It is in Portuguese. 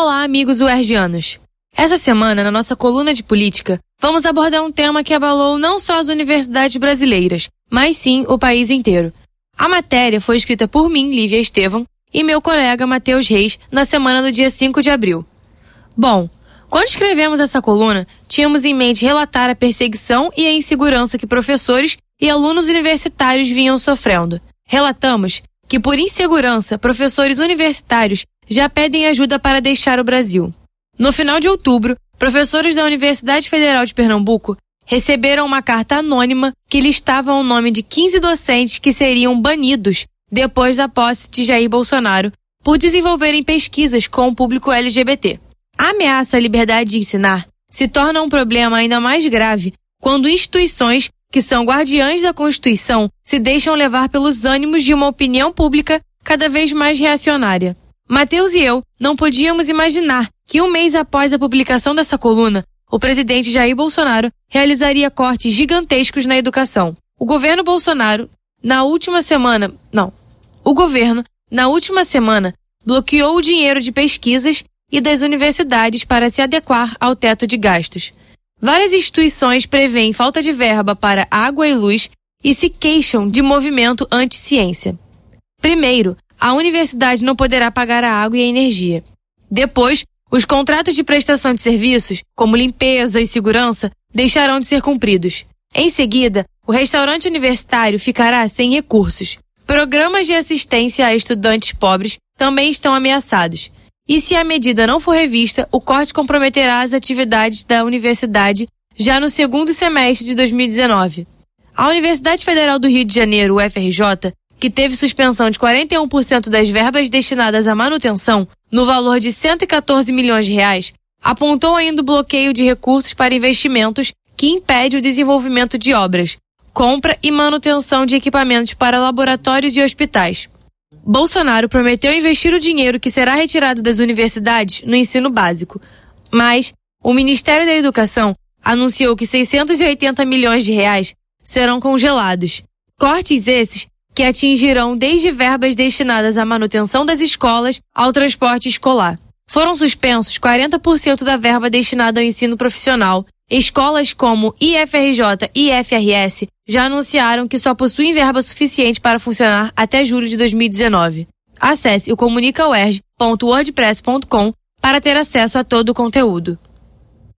Olá, amigos uergianos. Essa semana, na nossa coluna de política, vamos abordar um tema que abalou não só as universidades brasileiras, mas sim o país inteiro. A matéria foi escrita por mim, Lívia Estevam, e meu colega Matheus Reis na semana do dia 5 de abril. Bom, quando escrevemos essa coluna, tínhamos em mente relatar a perseguição e a insegurança que professores e alunos universitários vinham sofrendo. Relatamos que, por insegurança, professores universitários já pedem ajuda para deixar o Brasil. No final de outubro, professores da Universidade Federal de Pernambuco receberam uma carta anônima que listava o nome de 15 docentes que seriam banidos depois da posse de Jair Bolsonaro por desenvolverem pesquisas com o público LGBT. A ameaça à liberdade de ensinar se torna um problema ainda mais grave quando instituições que são guardiães da Constituição se deixam levar pelos ânimos de uma opinião pública cada vez mais reacionária. Mateus e eu não podíamos imaginar que um mês após a publicação dessa coluna, o presidente Jair Bolsonaro realizaria cortes gigantescos na educação. O governo Bolsonaro, na última semana, não, o governo, na última semana, bloqueou o dinheiro de pesquisas e das universidades para se adequar ao teto de gastos. Várias instituições prevêem falta de verba para água e luz e se queixam de movimento anti-ciência. Primeiro, a universidade não poderá pagar a água e a energia. Depois, os contratos de prestação de serviços, como limpeza e segurança, deixarão de ser cumpridos. Em seguida, o restaurante universitário ficará sem recursos. Programas de assistência a estudantes pobres também estão ameaçados. E se a medida não for revista, o corte comprometerá as atividades da universidade já no segundo semestre de 2019. A Universidade Federal do Rio de Janeiro, UFRJ, que teve suspensão de 41% das verbas destinadas à manutenção, no valor de 114 milhões de reais, apontou ainda o bloqueio de recursos para investimentos que impede o desenvolvimento de obras, compra e manutenção de equipamentos para laboratórios e hospitais. Bolsonaro prometeu investir o dinheiro que será retirado das universidades no ensino básico, mas o Ministério da Educação anunciou que 680 milhões de reais serão congelados. Cortes esses que atingirão desde verbas destinadas à manutenção das escolas ao transporte escolar. Foram suspensos 40% da verba destinada ao ensino profissional. Escolas como IFRJ e IFRS já anunciaram que só possuem verba suficiente para funcionar até julho de 2019. Acesse o comunicauerj.wordpress.com para ter acesso a todo o conteúdo.